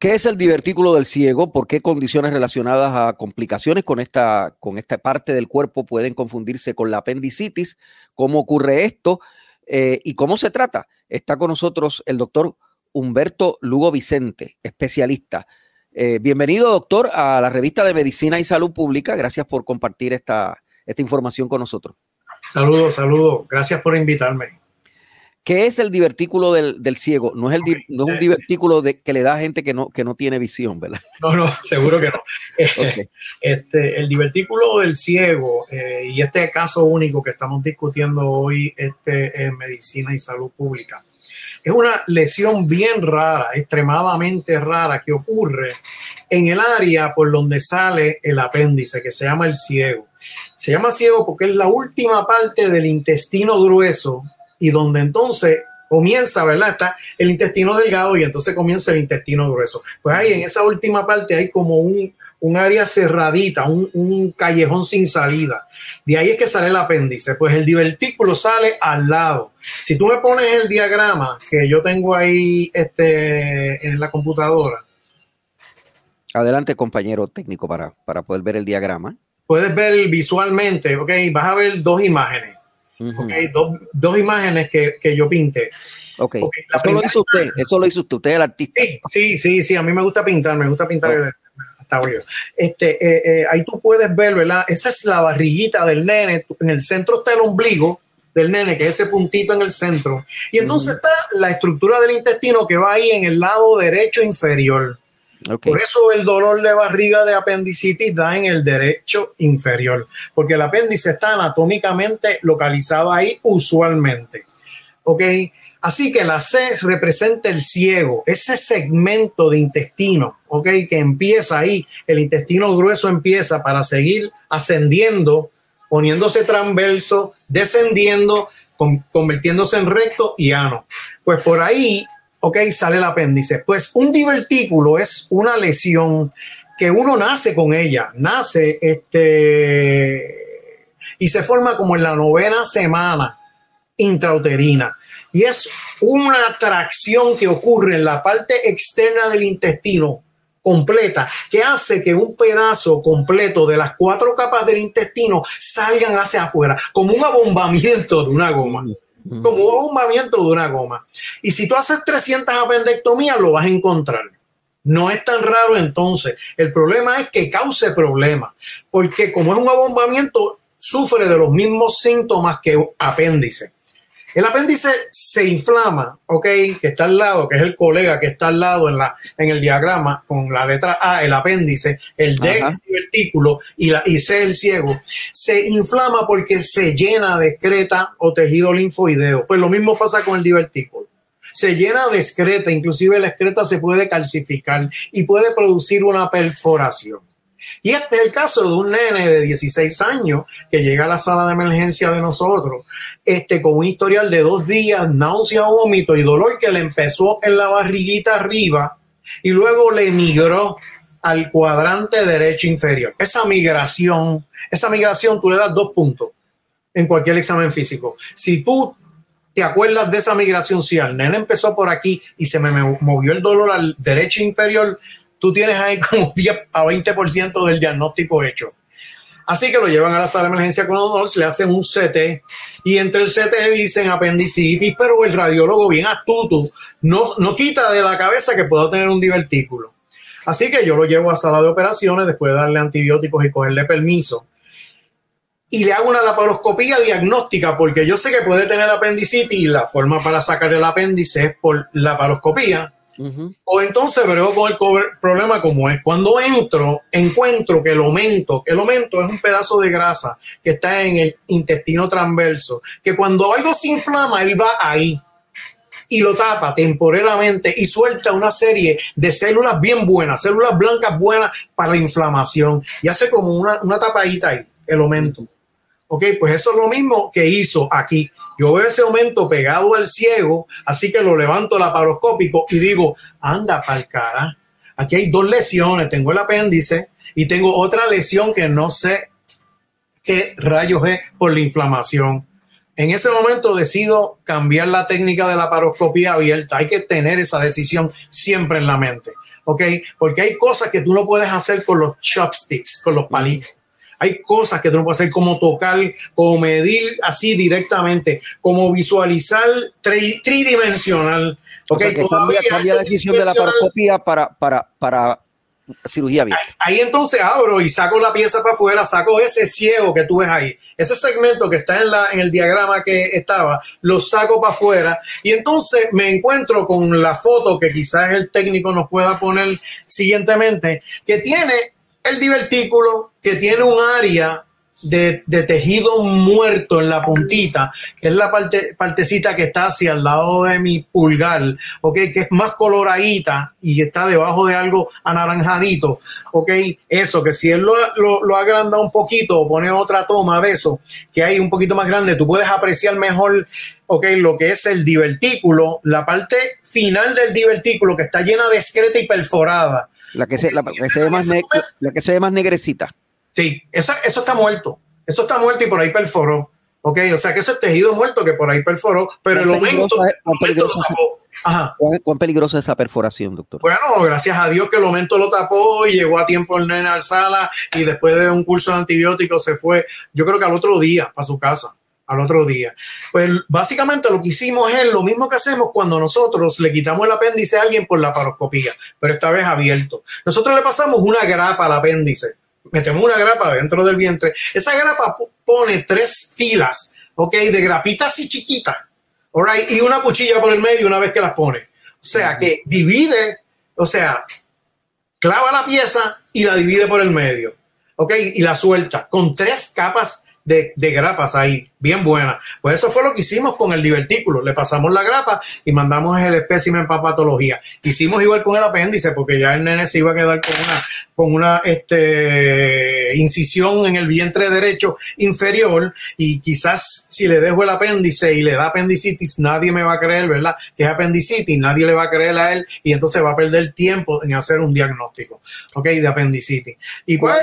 ¿Qué es el divertículo del ciego? ¿Por qué condiciones relacionadas a complicaciones con esta, con esta parte del cuerpo pueden confundirse con la apendicitis? ¿Cómo ocurre esto? Eh, ¿Y cómo se trata? Está con nosotros el doctor Humberto Lugo Vicente, especialista. Eh, bienvenido, doctor, a la revista de Medicina y Salud Pública. Gracias por compartir esta, esta información con nosotros. Saludos, saludos. Gracias por invitarme. ¿Qué es el divertículo del, ciego? No es, el, no es un divertículo de, que le da a gente que no, que no tiene visión, ¿verdad? No, no, seguro que no. este, el divertículo del ciego eh, y este caso único que estamos discutiendo hoy este, en medicina y salud pública es una lesión bien rara, extremadamente rara, que ocurre en el área por donde sale el apéndice, que se llama el ciego. Se llama ciego porque es la última parte del intestino grueso y donde entonces comienza, ¿verdad? Está el intestino delgado y entonces comienza el intestino grueso. Pues ahí en esa última parte hay como un, área cerradita, un, callejón sin salida. De ahí es que sale el apéndice. Pues el divertículo sale al lado. Si tú me pones el diagrama que yo tengo ahí este, en la computadora. Adelante, compañero técnico, para, para poder ver el diagrama. Puedes ver visualmente, ok, vas a ver dos imágenes dos, imágenes que, yo pinté. Ok, eso lo hizo usted, eso lo hizo usted, usted es el artista. Sí, sí, sí, a mí me gusta pintar, me gusta pintar. Este, eh, eh, ahí tú puedes ver, ¿verdad? Esa es la barriguita del nene, en el centro está el ombligo del nene, que es ese puntito en el centro. Y entonces está la estructura del intestino que va ahí en el lado derecho inferior. Por eso el dolor de barriga de apendicitis da en el derecho inferior, porque el apéndice está anatómicamente localizado ahí usualmente. ¿Ok? Así que la C representa el ciego, ese segmento de intestino, ¿ok? Que empieza ahí, el intestino grueso empieza para seguir ascendiendo, poniéndose transverso, descendiendo, convirtiéndose en recto y ano. Pues por ahí ok, sale el apéndice. Pues un divertículo es una lesión que uno nace con ella, nace este, y se forma como en la novena semana intrauterina. Y es una tracción que ocurre en la parte externa del intestino completa que hace que un pedazo completo de las cuatro capas del intestino salgan hacia afuera, como un abombamiento de una goma como un bombamiento de una goma. Y si tú haces 300 apendectomías, lo vas a encontrar. No es tan raro entonces. El problema es que cause problemas, porque como es un abombamiento, sufre de los mismos síntomas que apéndice. El apéndice se inflama, ¿ok? Que está al lado, que es el colega que está al lado en, la, en el diagrama con la letra A, el apéndice, el D, el divertículo y, la, y C, el ciego. Se inflama porque se llena de excreta o tejido linfoideo. Pues lo mismo pasa con el divertículo. Se llena de excreta, inclusive la excreta se puede calcificar y puede producir una perforación. Y este es el caso de un nene de 16 años que llega a la sala de emergencia de nosotros, este, con un historial de dos días, náusea, vómito y dolor que le empezó en la barriguita arriba y luego le migró al cuadrante derecho inferior. Esa migración, esa migración tú le das dos puntos en cualquier examen físico. Si tú te acuerdas de esa migración, si al nene empezó por aquí y se me movió el dolor al derecho inferior, tú tienes ahí como 10 a 20% del diagnóstico hecho. Así que lo llevan a la sala de emergencia con se le hacen un CT y entre el CT dicen apendicitis, pero el radiólogo bien astuto no, no quita de la cabeza que pueda tener un divertículo. Así que yo lo llevo a sala de operaciones después de darle antibióticos y cogerle permiso. Y le hago una laparoscopía diagnóstica porque yo sé que puede tener apendicitis y la forma para sacar el apéndice es por laparoscopía o entonces veo con el problema como es. Cuando entro, encuentro que el aumento, el aumento es un pedazo de grasa que está en el intestino transverso, que cuando algo se inflama, él va ahí. y lo tapa temporalmente y suelta una serie de células bien buenas, células blancas buenas para la inflamación y hace como una, una tapadita ahí, el aumento. Ok, pues eso es lo mismo que hizo aquí. Yo veo ese aumento pegado al ciego, así que lo levanto laparoscópico y digo, anda para el cara. Aquí hay dos lesiones, tengo el apéndice y tengo otra lesión que no sé qué rayos es por la inflamación. En ese momento decido cambiar la técnica de la paroscopía abierta. Hay que tener esa decisión siempre en la mente, ¿ok? Porque hay cosas que tú no puedes hacer con los chopsticks, con los palitos. Hay cosas que tú no puedes hacer como tocar, como medir así directamente, como visualizar tridimensional. Ok, que cambia, cambia la decisión de la paroscopía para, para, para cirugía abierta. Ahí, entonces abro y saco la pieza para afuera, saco ese ciego que tú ves ahí, ese segmento que está en, la, en el diagrama que estaba, lo saco para afuera y entonces me encuentro con la foto que quizás el técnico nos pueda poner siguientemente, que tiene el divertículo, que tiene un área de, tejido muerto en la puntita, que es la parte, partecita que está hacia el lado de mi pulgar, ¿ok? Que es más coloradita y está debajo de algo anaranjadito, ¿ok? Eso, que si él lo, lo, agranda un poquito o pone otra toma de eso, que hay un poquito más grande, tú puedes apreciar mejor, ¿ok? Lo que es el divertículo, la parte final del divertículo que está llena de excreta y perforada. La que, se, la, que se ve más la que se ve más negrecita. Sí, eso está muerto. Eso está muerto y por ahí perforó. Ok, o sea que eso es tejido muerto que por ahí perforó, pero el aumento. ¿Cuán peligrosa, es esa perforación, doctor? Bueno, gracias a Dios que el aumento lo tapó y llegó a tiempo el nene al sala y después de un curso de antibióticos se fue, yo creo que al otro día, para su casa al otro día. Pues básicamente lo que hicimos es lo mismo que hacemos cuando nosotros le quitamos el apéndice a alguien por la paroscopía, pero esta vez abierto. Nosotros le pasamos una grapa al apéndice metemos una grapa dentro del vientre. Esa grapa pone tres filas, ¿ok? De grapitas así chiquitas, right? Y una cuchilla por el medio una vez que las pone. O sea, que divide, o sea, clava la pieza y la divide por el medio, ¿ok? Y la suelta con tres capas de, de, grapas ahí, bien buena. Pues eso fue lo que hicimos con el divertículo. Le pasamos la grapa y mandamos el espécimen para patología. Hicimos igual con el apéndice porque ya el nene se iba a quedar con una, con una este, incisión en el vientre derecho inferior y quizás si le dejo el apéndice y le da apendicitis, nadie me va a creer, ¿verdad? Que es apendicitis, nadie le va a creer a él y entonces va a perder tiempo en hacer un diagnóstico, ¿ok? De apendicitis. Y pues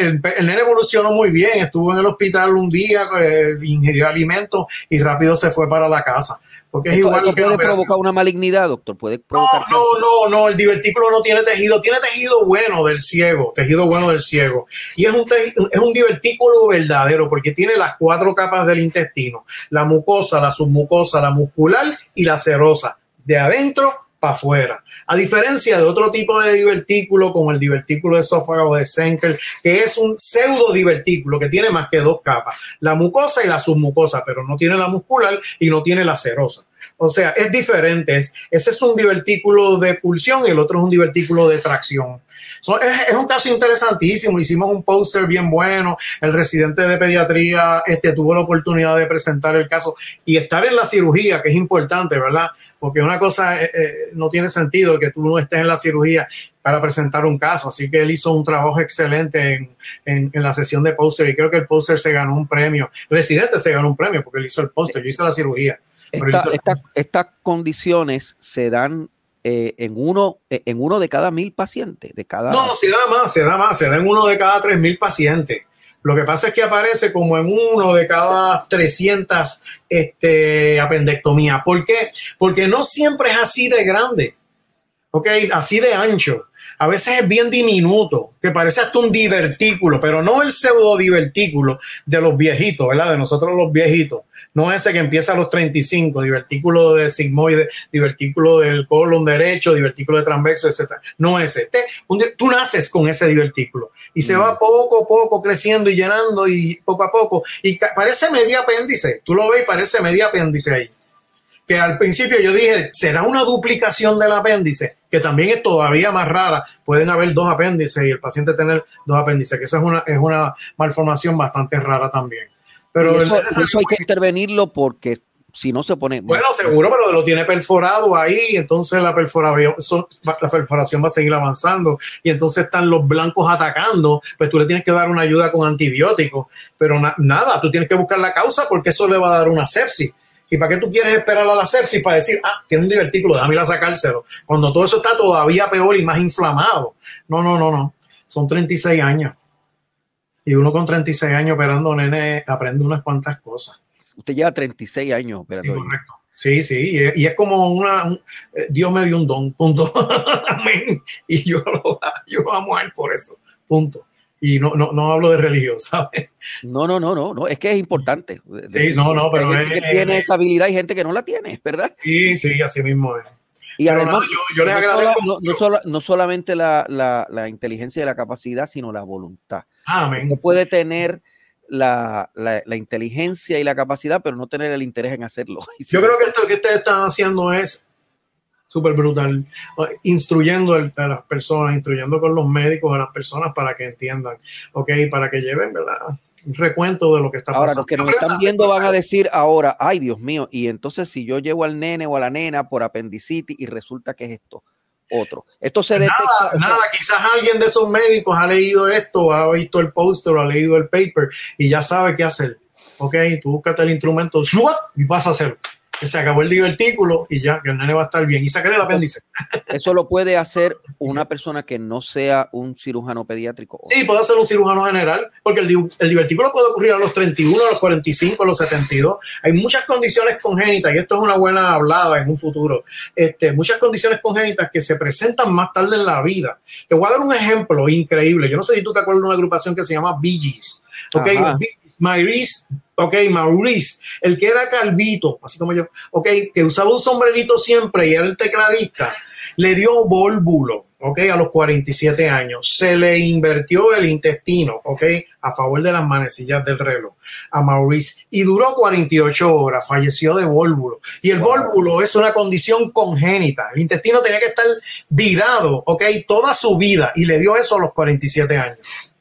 el, el nene evolucionó muy bien, estuvo en el hospital un día, eh, ingirió alimentos y rápido se fue para la casa. Porque es igual que puede provocar una malignidad, doctor. Puede provocar no, no, no, no. El divertículo no tiene tejido. Tiene tejido bueno del ciego. Tejido bueno del ciego. Y es un, es un divertículo verdadero porque tiene las cuatro capas del intestino: la mucosa, la submucosa, la muscular y la serosa. De adentro para afuera. A diferencia de otro tipo de divertículo, como el divertículo de esófago de Senkel, que es un pseudo divertículo que tiene más que dos capas, la mucosa y la submucosa, pero no tiene la muscular y no tiene la serosa. O sea, es diferente. ese es un divertículo de pulsión y el otro es un divertículo de tracción. es, un caso interesantísimo. Hicimos un póster bien bueno. El residente de pediatría este, tuvo la oportunidad de presentar el caso y estar en la cirugía, que es importante, ¿verdad? Porque una cosa eh, eh, no tiene sentido que tú no estés en la cirugía para presentar un caso. Así que él hizo un trabajo excelente en, la sesión de póster y creo que el póster se ganó un premio. El residente se ganó un premio porque él hizo el póster, yo hice la cirugía estas condiciones se dan eh, en, uno, eh, en uno de cada mil pacientes. De cada... No, se da más, se da más, se da en uno de cada tres mil pacientes. Lo que pasa es que aparece como en uno de cada 300 este, apendectomías. ¿Por qué? Porque no siempre es así de grande, ¿ok? Así de ancho. A veces es bien diminuto, que parece hasta un divertículo, pero no el pseudo divertículo de los viejitos, ¿verdad? De nosotros los viejitos no ese que empieza a los 35, divertículo de sigmoide, divertículo del colon derecho, divertículo de transverso, etc. No ese. Este, tú naces con ese divertículo y se mm. va poco a poco creciendo y llenando y poco a poco. Y parece medio apéndice. Tú lo ves y parece medio apéndice ahí. Que al principio yo dije, ¿será una duplicación del apéndice? Que también es todavía más rara. Pueden haber dos apéndices y el paciente tener dos apéndices, que eso es una, es una malformación bastante rara también. Pero eso, hay que intervenirlo porque si no se pone. Bueno, seguro, pero lo tiene perforado ahí, entonces la perforación, la perforación va a seguir avanzando y entonces están los blancos atacando, pues tú le tienes que dar una ayuda con antibióticos, pero nada, tú tienes que buscar la causa porque eso le va a dar una sepsis. ¿Y para qué tú quieres esperar a la sepsis para decir, ah, tiene un divertículo, déjame ir a sacárselo? Cuando todo eso está todavía peor y más inflamado. No, no, no, no. Son 36 años. Y uno con 36 años operando nene aprende unas cuantas cosas. Usted lleva 36 años operando. Sí, correcto. Sí, sí, y es, como una, eh, Dios me dio un don, punto. Amén. Y yo, yo amo a él por eso, punto y no, no, no hablo de religión, ¿sabes? No, no, no, no, no, es que es importante. Sí, no, no, pero hay gente que tiene esa habilidad y gente que no la tiene, ¿verdad? Sí, sí, así mismo es. Y además, yo, les agradezco. no, no, solamente la, la, la, inteligencia y la capacidad, sino la voluntad. Amén. Uno puede tener la, la, inteligencia y la capacidad, pero no tener el interés en hacerlo. Yo creo que esto que ustedes están haciendo es súper brutal, instruyendo a las personas, instruyendo con los médicos a las personas para que entiendan, ok, para que lleven, ¿verdad? Un recuento de lo que está pasando. Ahora, los que nos están viendo van a decir ahora, ay Dios mío, y entonces si yo llevo al nene o a la nena por apendicitis y resulta que es esto, otro. Esto se detecta. Nada, nada, quizás alguien de esos médicos ha leído esto, ha visto el póster o ha leído el paper y ya sabe qué hacer. Ok, tú búscate el instrumento y vas a hacerlo que se acabó el divertículo y ya, que el nene va a estar bien. Y sacarle el apéndice. Eso lo puede hacer una persona que no sea un cirujano pediátrico. Sí, puede ser un cirujano general, porque el, el divertículo puede ocurrir a los 31, a los 45, a los 72. Hay muchas condiciones congénitas, y esto es una buena hablada en un futuro, este, muchas condiciones congénitas que se presentan más tarde en la vida. Te voy a dar un ejemplo increíble. Yo no sé si tú te acuerdas de una agrupación que se llama Bee Gees. Okay, Maurice, ok, Maurice, el que era calvito, así como yo, ok, que usaba un sombrerito siempre y era el tecladista, le dio vólvulo, ok, a los 47 años. Se le invirtió el intestino, ok, a favor de las manecillas del reloj a Maurice y duró 48 horas, falleció de vólvulo. Y el vólvulo es una condición congénita. El intestino tenía que estar virado, ok, toda su vida y le dio eso a los 47 años.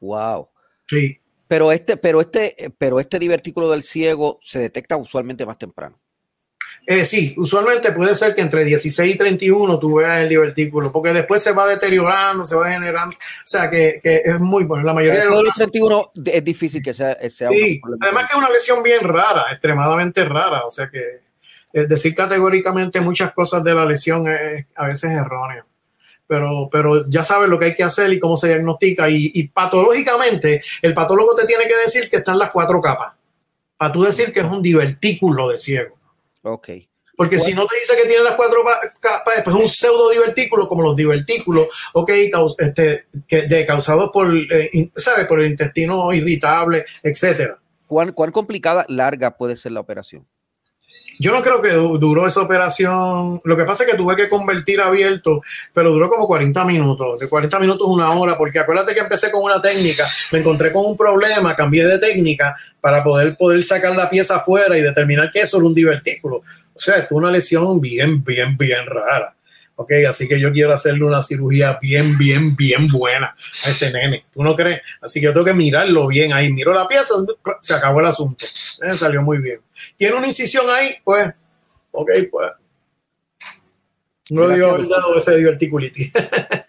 Wow. Sí. Pero este, pero este, pero este divertículo del ciego se detecta usualmente más temprano. Eh, sí, usualmente puede ser que entre 16 y 31 tú veas el divertículo, porque después se va deteriorando, se va degenerando. O sea que, es muy bueno. La mayoría de los. 31 es difícil que sea. sea sí, además que es una lesión bien rara, extremadamente rara. O sea que decir categóricamente muchas cosas de la lesión es a veces erróneo pero, pero ya sabes lo que hay que hacer y cómo se diagnostica. Y, patológicamente, el patólogo te tiene que decir que están las cuatro capas, para tú decir que es un divertículo de ciego. Ok. Porque si no te dice que tiene las cuatro capas, después es un pseudo divertículo, como los divertículos, ok, este, que, de, causados por, eh, ¿sabes? Por el intestino irritable, etcétera. ¿Cuán, ¿Cuán complicada, larga puede ser la operación? Yo no creo que duró esa operación. Lo que pasa es que tuve que convertir abierto, pero duró como 40 minutos. De 40 minutos una hora, porque acuérdate que empecé con una técnica, me encontré con un problema, cambié de técnica para poder, poder sacar la pieza afuera y determinar que eso era un divertículo. O sea, es una lesión bien, bien, bien rara. Ok, así que yo quiero hacerle una cirugía bien, bien, bien buena a ese nene. ¿Tú no crees? Así que yo tengo que mirarlo bien ahí. Miro la pieza, se acabó el asunto. Eh, salió muy bien. Tiene una incisión ahí, pues, ok, pues. No le dio el lado ese diverticulitis.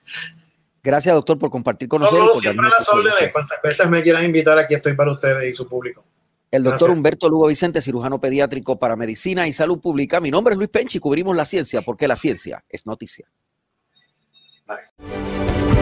Gracias, doctor, por compartir con nosotros. No, no, siempre a las órdenes. Cuantas veces me quieran invitar, aquí estoy para ustedes y su público. El doctor Humberto Lugo Vicente, cirujano pediátrico para medicina y salud pública. Mi nombre es Luis Penchi y cubrimos la ciencia porque la ciencia es noticia. Bye.